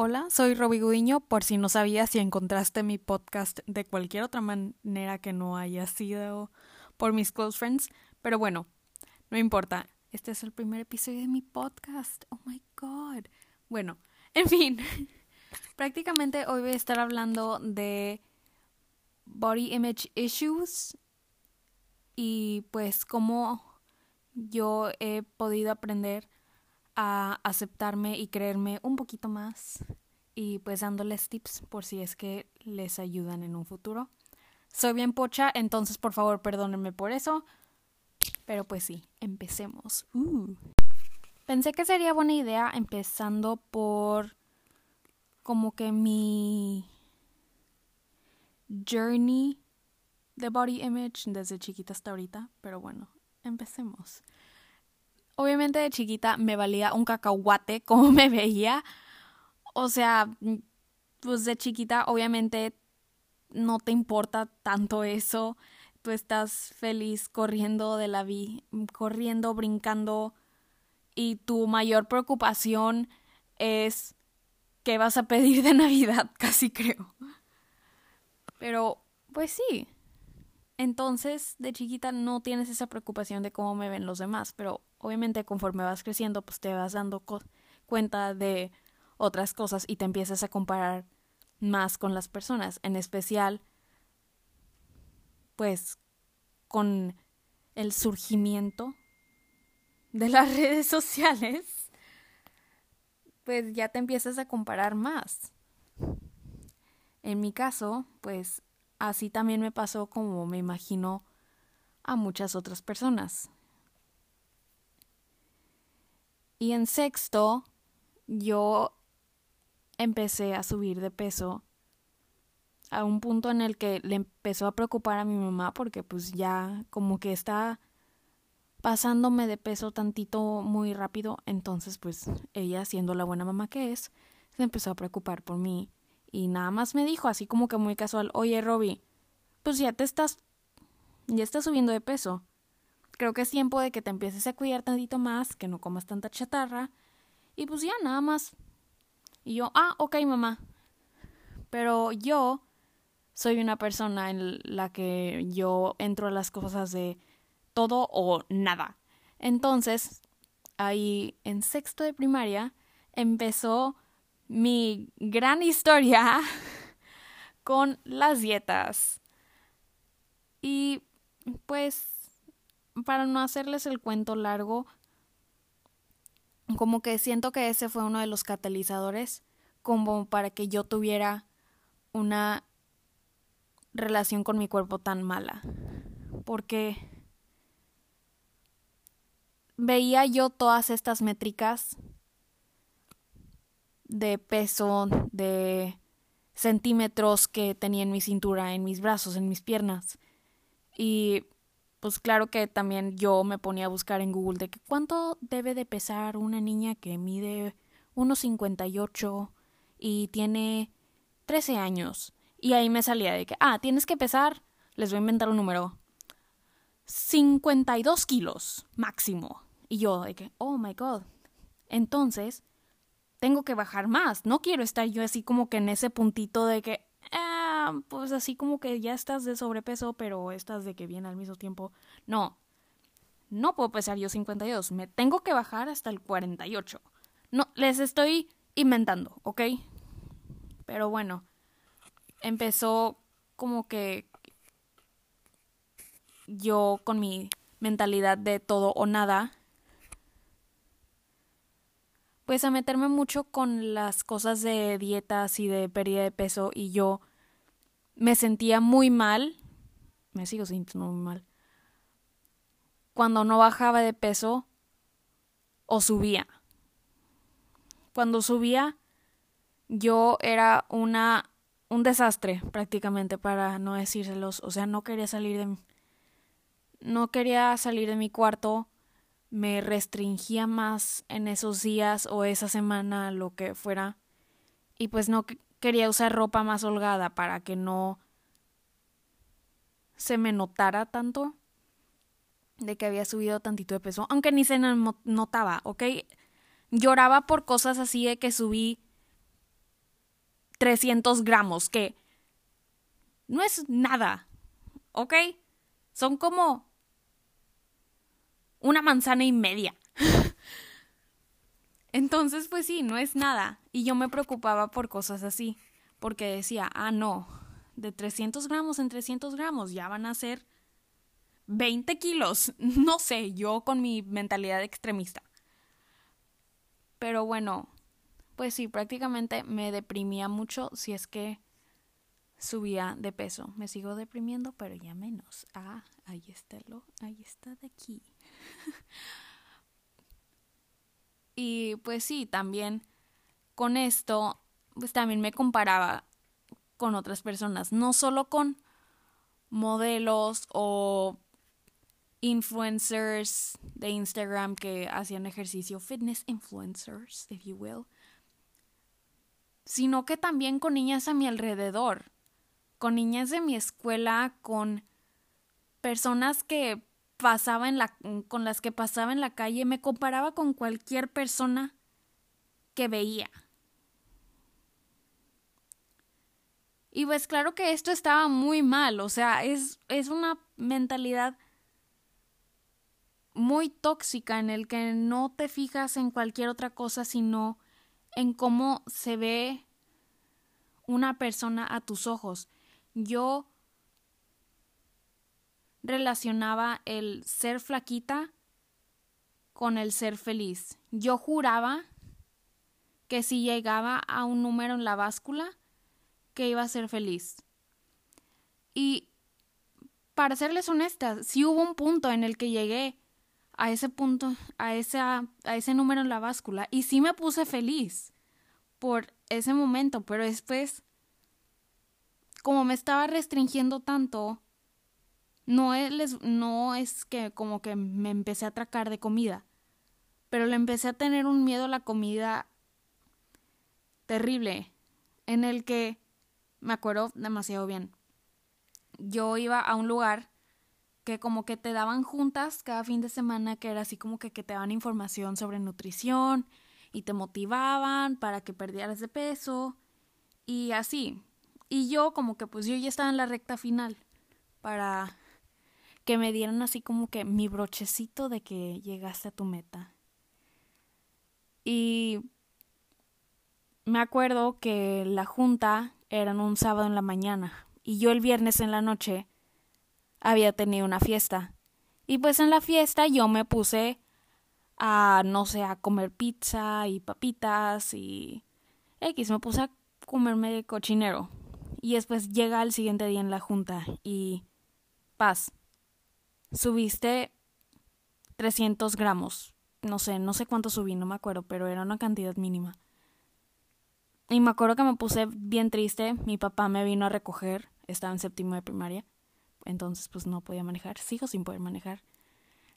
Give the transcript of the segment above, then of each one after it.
Hola, soy Roby Gudiño. Por si no sabías si encontraste mi podcast de cualquier otra manera que no haya sido por mis close friends. Pero bueno, no importa. Este es el primer episodio de mi podcast. Oh my god. Bueno, en fin. Prácticamente hoy voy a estar hablando de body image issues y pues cómo yo he podido aprender a aceptarme y creerme un poquito más y pues dándoles tips por si es que les ayudan en un futuro. Soy bien pocha, entonces por favor perdónenme por eso. Pero pues sí, empecemos. Uh. Pensé que sería buena idea empezando por como que mi journey de body image desde chiquita hasta ahorita, pero bueno, empecemos. Obviamente de chiquita me valía un cacahuate como me veía. O sea, pues de chiquita obviamente no te importa tanto eso. Tú estás feliz corriendo de la vida, corriendo, brincando y tu mayor preocupación es qué vas a pedir de Navidad, casi creo. Pero, pues sí, entonces, de chiquita no tienes esa preocupación de cómo me ven los demás, pero obviamente conforme vas creciendo, pues te vas dando cuenta de otras cosas y te empiezas a comparar más con las personas, en especial, pues, con el surgimiento de las redes sociales, pues ya te empiezas a comparar más. En mi caso, pues así también me pasó como me imagino a muchas otras personas. Y en sexto, yo empecé a subir de peso a un punto en el que le empezó a preocupar a mi mamá porque pues ya como que está pasándome de peso tantito muy rápido, entonces pues ella siendo la buena mamá que es, se empezó a preocupar por mí y nada más me dijo, así como que muy casual, oye Robbie, pues ya te estás, ya estás subiendo de peso. Creo que es tiempo de que te empieces a cuidar tantito más, que no comas tanta chatarra. Y pues ya, nada más. Y yo, ah, ok, mamá. Pero yo soy una persona en la que yo entro a las cosas de todo o nada. Entonces, ahí en sexto de primaria empezó mi gran historia con las dietas. Y pues, para no hacerles el cuento largo, como que siento que ese fue uno de los catalizadores como para que yo tuviera una relación con mi cuerpo tan mala. Porque veía yo todas estas métricas de peso, de centímetros que tenía en mi cintura, en mis brazos, en mis piernas. Y pues claro que también yo me ponía a buscar en Google de que cuánto debe de pesar una niña que mide 1,58 y tiene 13 años. Y ahí me salía de que, ah, tienes que pesar, les voy a inventar un número, 52 kilos máximo. Y yo de que, oh my god. Entonces, tengo que bajar más. No quiero estar yo así como que en ese puntito de que, ah, pues así como que ya estás de sobrepeso, pero estás de que viene al mismo tiempo. No, no puedo pesar yo 52, me tengo que bajar hasta el 48. No, les estoy inventando, ¿ok? Pero bueno, empezó como que yo con mi mentalidad de todo o nada pues a meterme mucho con las cosas de dietas y de pérdida de peso y yo me sentía muy mal, me sigo sintiendo muy mal, cuando no bajaba de peso o subía. Cuando subía yo era una un desastre prácticamente para no decírselos, o sea, no quería salir de no quería salir de mi cuarto me restringía más en esos días o esa semana, lo que fuera. Y pues no quería usar ropa más holgada para que no se me notara tanto de que había subido tantito de peso, aunque ni se notaba, ¿ok? Lloraba por cosas así de que subí 300 gramos, que no es nada, ¿ok? Son como una manzana y media. Entonces, pues sí, no es nada. Y yo me preocupaba por cosas así, porque decía, ah, no, de 300 gramos en 300 gramos ya van a ser 20 kilos. No sé, yo con mi mentalidad extremista. Pero bueno, pues sí, prácticamente me deprimía mucho si es que subía de peso. Me sigo deprimiendo, pero ya menos. Ah, ahí está lo, ahí está de aquí. y pues sí, también con esto, pues también me comparaba con otras personas, no solo con modelos o influencers de Instagram que hacían ejercicio, fitness influencers, if you will, sino que también con niñas a mi alrededor, con niñas de mi escuela, con personas que pasaba en la con las que pasaba en la calle, me comparaba con cualquier persona que veía. Y pues claro que esto estaba muy mal, o sea, es, es una mentalidad muy tóxica en el que no te fijas en cualquier otra cosa sino en cómo se ve una persona a tus ojos. Yo relacionaba el ser flaquita con el ser feliz. Yo juraba que si llegaba a un número en la báscula, que iba a ser feliz. Y para serles honesta, si hubo un punto en el que llegué a ese punto, a, esa, a ese número en la báscula. Y sí me puse feliz por ese momento, pero después, como me estaba restringiendo tanto, no es, no es que como que me empecé a atracar de comida, pero le empecé a tener un miedo a la comida terrible, en el que me acuerdo demasiado bien. Yo iba a un lugar que como que te daban juntas cada fin de semana, que era así como que, que te daban información sobre nutrición y te motivaban para que perdieras de peso y así. Y yo como que pues yo ya estaba en la recta final para que me dieran así como que mi brochecito de que llegaste a tu meta. Y me acuerdo que la junta era un sábado en la mañana y yo el viernes en la noche había tenido una fiesta. Y pues en la fiesta yo me puse a, no sé, a comer pizza y papitas y X, me puse a comerme cochinero. Y después llega el siguiente día en la junta y paz, subiste 300 gramos. No sé, no sé cuánto subí, no me acuerdo, pero era una cantidad mínima. Y me acuerdo que me puse bien triste. Mi papá me vino a recoger, estaba en séptimo de primaria entonces pues no podía manejar, sigo sin poder manejar.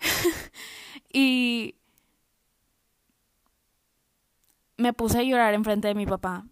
y me puse a llorar enfrente de mi papá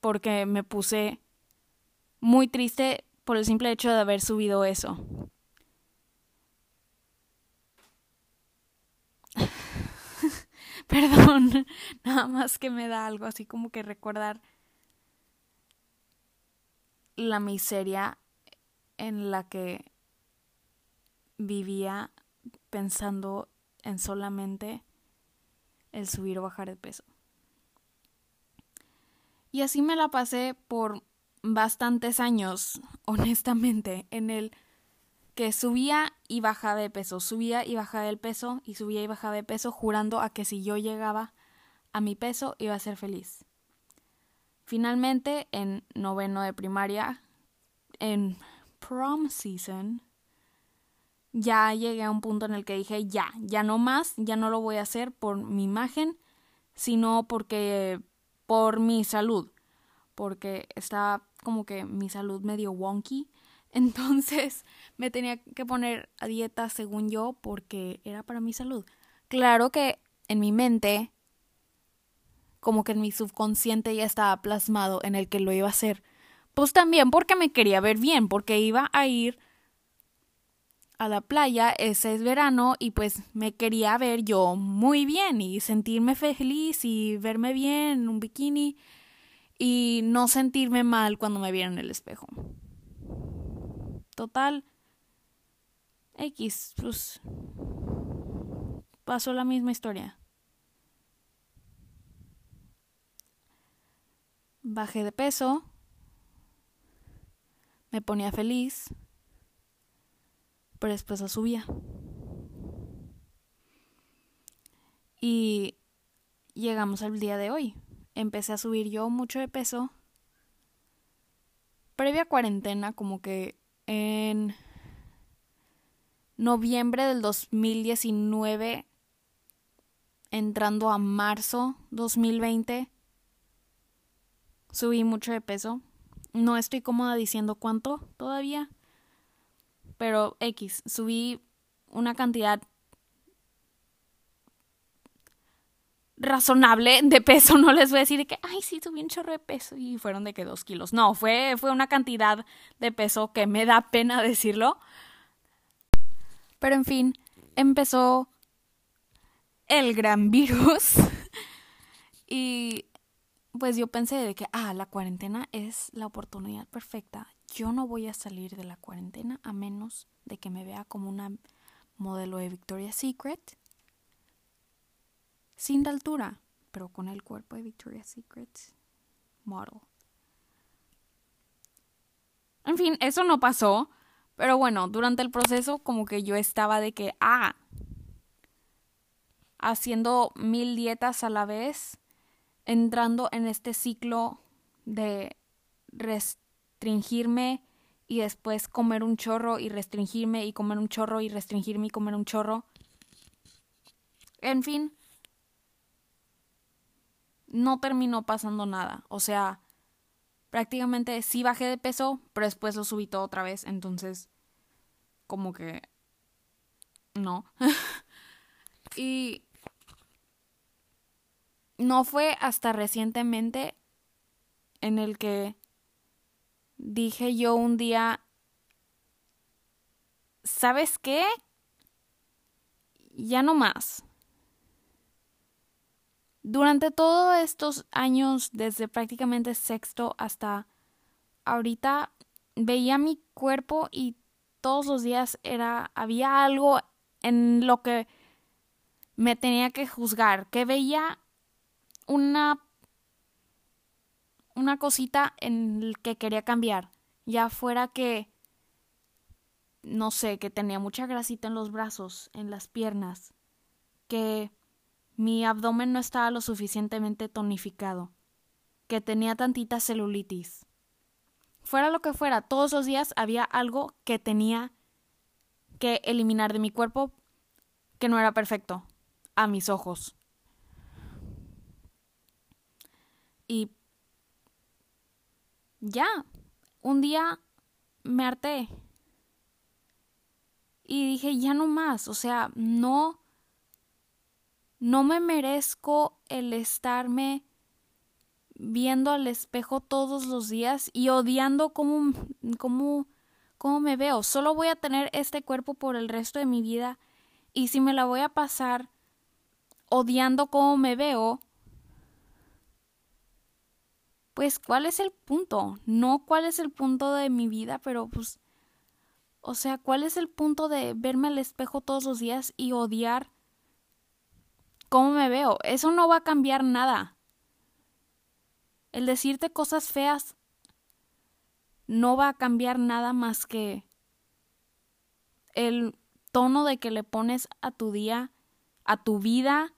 porque me puse muy triste por el simple hecho de haber subido eso. Perdón, nada más que me da algo así como que recordar la miseria en la que vivía pensando en solamente el subir o bajar de peso. Y así me la pasé por bastantes años, honestamente, en el que subía y bajaba de peso, subía y bajaba del peso y subía y bajaba de peso, jurando a que si yo llegaba a mi peso iba a ser feliz. Finalmente, en noveno de primaria, en prom season, ya llegué a un punto en el que dije, ya, ya no más, ya no lo voy a hacer por mi imagen, sino porque por mi salud, porque estaba como que mi salud medio wonky, entonces me tenía que poner a dieta según yo porque era para mi salud. Claro que en mi mente, como que en mi subconsciente ya estaba plasmado en el que lo iba a hacer, pues también porque me quería ver bien, porque iba a ir a la playa, ese es verano, y pues me quería ver yo muy bien y sentirme feliz y verme bien en un bikini. Y no sentirme mal cuando me viera en el espejo. Total, X, pues pasó la misma historia. Bajé de peso, me ponía feliz, pero después la subía. Y llegamos al día de hoy. Empecé a subir yo mucho de peso. Previa cuarentena, como que en noviembre del 2019, entrando a marzo 2020, subí mucho de peso. No estoy cómoda diciendo cuánto todavía, pero X, subí una cantidad razonable de peso, no les voy a decir que, ay, sí, subí un chorro de peso y fueron de que dos kilos. No, fue, fue una cantidad de peso que me da pena decirlo. Pero en fin, empezó el gran virus y pues yo pensé de que, ah, la cuarentena es la oportunidad perfecta. Yo no voy a salir de la cuarentena a menos de que me vea como una modelo de Victoria's Secret sin altura, pero con el cuerpo de Victoria's Secret model. En fin, eso no pasó, pero bueno, durante el proceso como que yo estaba de que, ah, haciendo mil dietas a la vez, entrando en este ciclo de restringirme y después comer un chorro y restringirme y comer un chorro y restringirme y comer un chorro. En fin, no terminó pasando nada. O sea, prácticamente sí bajé de peso, pero después lo subí todo otra vez. Entonces, como que... No. y... No fue hasta recientemente en el que dije yo un día, ¿sabes qué? Ya no más. Durante todos estos años, desde prácticamente sexto hasta ahorita, veía mi cuerpo y todos los días era había algo en lo que me tenía que juzgar, que veía una una cosita en el que quería cambiar, ya fuera que no sé, que tenía mucha grasita en los brazos, en las piernas, que mi abdomen no estaba lo suficientemente tonificado, que tenía tantita celulitis. Fuera lo que fuera, todos los días había algo que tenía que eliminar de mi cuerpo que no era perfecto, a mis ojos. Y ya, un día me harté. Y dije, ya no más, o sea, no no me merezco el estarme viendo al espejo todos los días y odiando cómo, cómo, cómo me veo. Solo voy a tener este cuerpo por el resto de mi vida y si me la voy a pasar odiando cómo me veo, pues cuál es el punto, no cuál es el punto de mi vida, pero pues, o sea, cuál es el punto de verme al espejo todos los días y odiar cómo me veo. Eso no va a cambiar nada. El decirte cosas feas no va a cambiar nada más que el tono de que le pones a tu día, a tu vida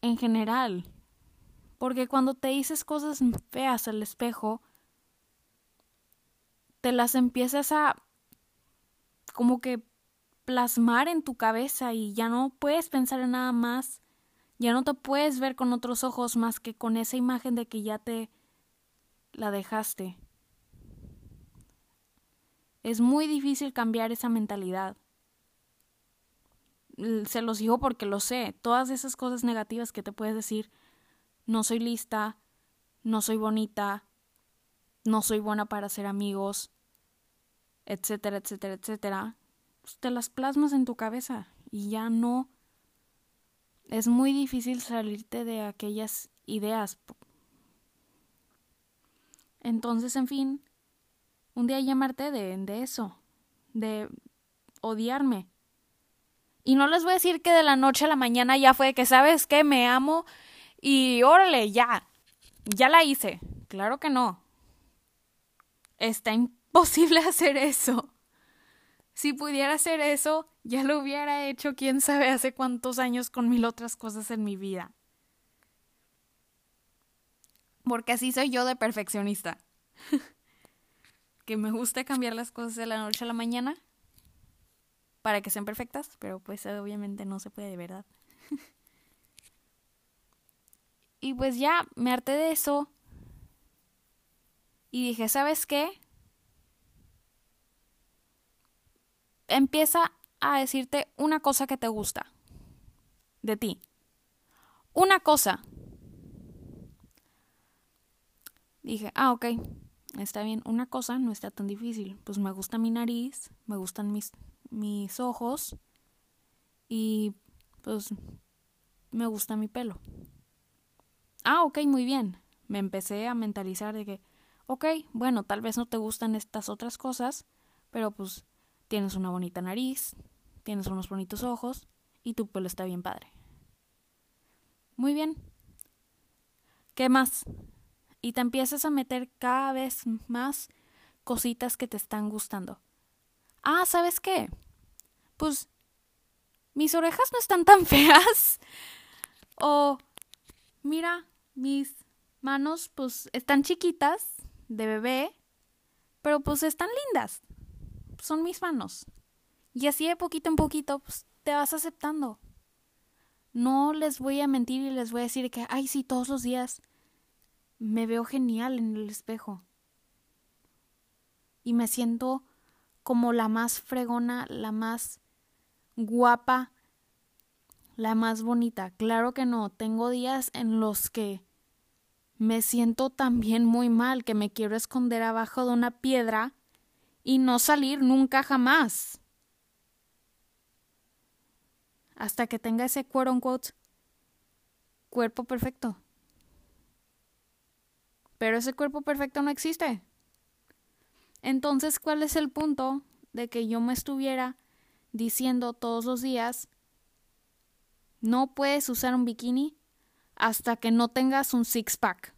en general. Porque cuando te dices cosas feas al espejo, te las empiezas a como que plasmar en tu cabeza y ya no puedes pensar en nada más, ya no te puedes ver con otros ojos más que con esa imagen de que ya te la dejaste. Es muy difícil cambiar esa mentalidad. Se los digo porque lo sé. Todas esas cosas negativas que te puedes decir, no soy lista, no soy bonita, no soy buena para ser amigos, etcétera, etcétera, etcétera, pues, te las plasmas en tu cabeza y ya no es muy difícil salirte de aquellas ideas Entonces, en fin, un día llamarte de, de eso, de odiarme. Y no les voy a decir que de la noche a la mañana ya fue que, ¿sabes qué? Me amo y órale, ya, ya la hice. Claro que no. Está imposible hacer eso. Si pudiera hacer eso, ya lo hubiera hecho quién sabe hace cuántos años con mil otras cosas en mi vida. Porque así soy yo de perfeccionista. que me gusta cambiar las cosas de la noche a la mañana para que sean perfectas, pero pues obviamente no se puede de verdad. y pues ya me harté de eso y dije, ¿sabes qué? Empieza a decirte una cosa que te gusta de ti. Una cosa. Dije, ah, ok, está bien, una cosa no está tan difícil. Pues me gusta mi nariz, me gustan mis, mis ojos y pues me gusta mi pelo. Ah, ok, muy bien. Me empecé a mentalizar de que, ok, bueno, tal vez no te gustan estas otras cosas, pero pues tienes una bonita nariz, tienes unos bonitos ojos y tu pelo está bien padre. Muy bien. ¿Qué más? Y te empiezas a meter cada vez más cositas que te están gustando. Ah, ¿sabes qué? Pues mis orejas no están tan feas. O mira, mis manos pues están chiquitas de bebé, pero pues están lindas son mis manos. Y así de poquito en poquito, pues, te vas aceptando. No les voy a mentir y les voy a decir que, ay, sí, todos los días me veo genial en el espejo. Y me siento como la más fregona, la más guapa, la más bonita. Claro que no, tengo días en los que me siento también muy mal, que me quiero esconder abajo de una piedra y no salir nunca jamás. Hasta que tenga ese quote unquote cuerpo perfecto. Pero ese cuerpo perfecto no existe. Entonces, ¿cuál es el punto de que yo me estuviera diciendo todos los días, no puedes usar un bikini hasta que no tengas un six-pack?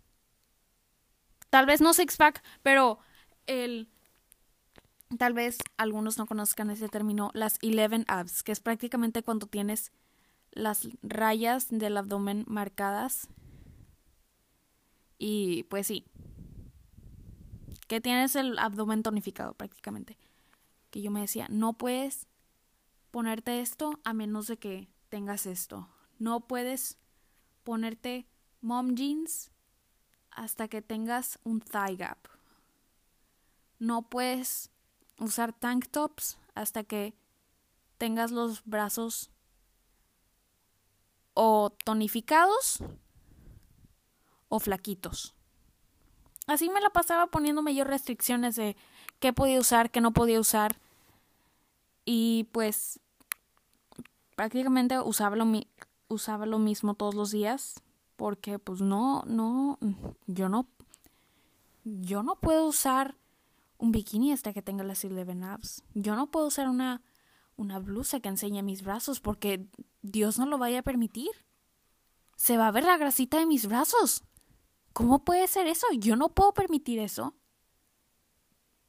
Tal vez no six-pack, pero el tal vez algunos no conozcan ese término, las 11 abs, que es prácticamente cuando tienes las rayas del abdomen marcadas. Y pues sí, que tienes el abdomen tonificado prácticamente. Que yo me decía, no puedes ponerte esto a menos de que tengas esto. No puedes ponerte mom jeans hasta que tengas un thigh gap. No puedes usar tank tops hasta que tengas los brazos o tonificados o flaquitos. Así me la pasaba poniéndome yo restricciones de qué podía usar, qué no podía usar. Y pues prácticamente usaba lo, usaba lo mismo todos los días porque pues no, no, yo no, yo no puedo usar un bikini hasta que tenga las 11 abs. Yo no puedo usar una, una blusa que enseñe mis brazos porque Dios no lo vaya a permitir. Se va a ver la grasita de mis brazos. ¿Cómo puede ser eso? Yo no puedo permitir eso.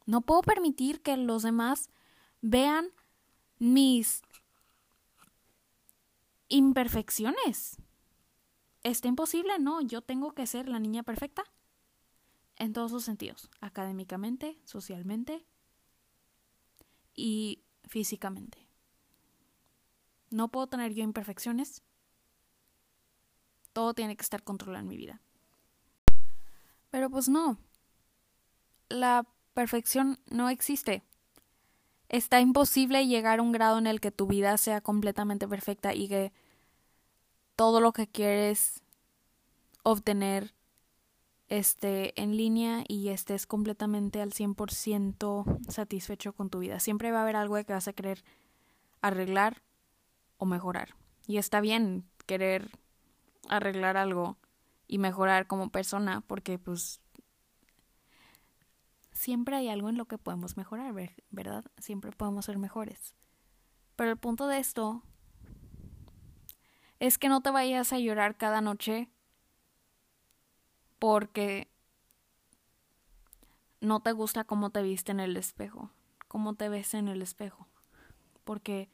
No puedo permitir que los demás vean mis imperfecciones. Está imposible, no, yo tengo que ser la niña perfecta en todos los sentidos, académicamente, socialmente y físicamente. No puedo tener yo imperfecciones. Todo tiene que estar controlado en mi vida. Pero pues no. La perfección no existe. Está imposible llegar a un grado en el que tu vida sea completamente perfecta y que todo lo que quieres obtener esté en línea y estés completamente al 100% satisfecho con tu vida. Siempre va a haber algo que vas a querer arreglar o mejorar. Y está bien querer arreglar algo y mejorar como persona porque pues siempre hay algo en lo que podemos mejorar, ¿verdad? Siempre podemos ser mejores. Pero el punto de esto es que no te vayas a llorar cada noche porque no te gusta cómo te viste en el espejo, cómo te ves en el espejo, porque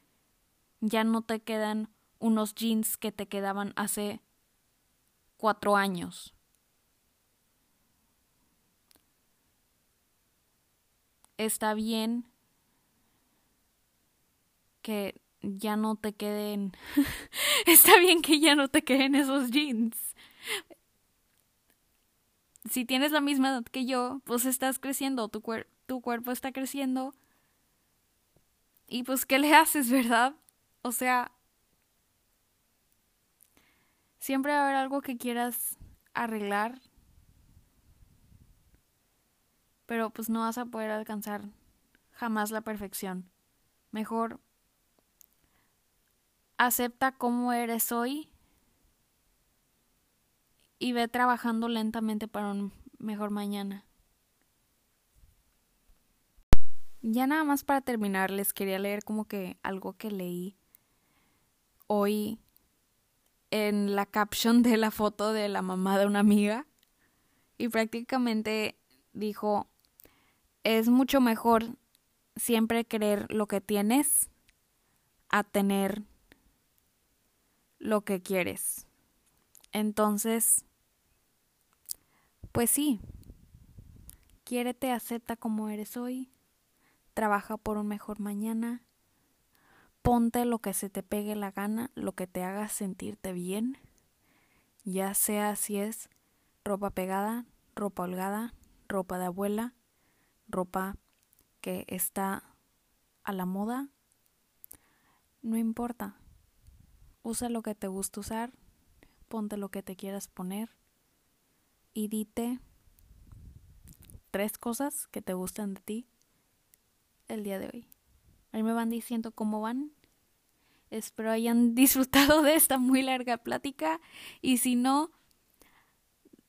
ya no te quedan unos jeans que te quedaban hace cuatro años. Está bien que ya no te queden. Está bien que ya no te queden esos jeans. Si tienes la misma edad que yo, pues estás creciendo, tu, tu cuerpo está creciendo. Y pues, ¿qué le haces, verdad? O sea, siempre va a haber algo que quieras arreglar, pero pues no vas a poder alcanzar jamás la perfección. Mejor acepta cómo eres hoy y ve trabajando lentamente para un mejor mañana. Ya nada más para terminar, les quería leer como que algo que leí hoy en la caption de la foto de la mamá de una amiga y prácticamente dijo, es mucho mejor siempre querer lo que tienes a tener lo que quieres. Entonces, pues sí, quiérete, acepta como eres hoy, trabaja por un mejor mañana, ponte lo que se te pegue la gana, lo que te haga sentirte bien, ya sea si es ropa pegada, ropa holgada, ropa de abuela, ropa que está a la moda, no importa. Usa lo que te gusta usar, ponte lo que te quieras poner y dite tres cosas que te gustan de ti el día de hoy. Ahí me van diciendo cómo van. Espero hayan disfrutado de esta muy larga plática y si no,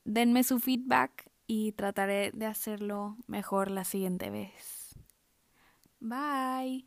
denme su feedback y trataré de hacerlo mejor la siguiente vez. Bye.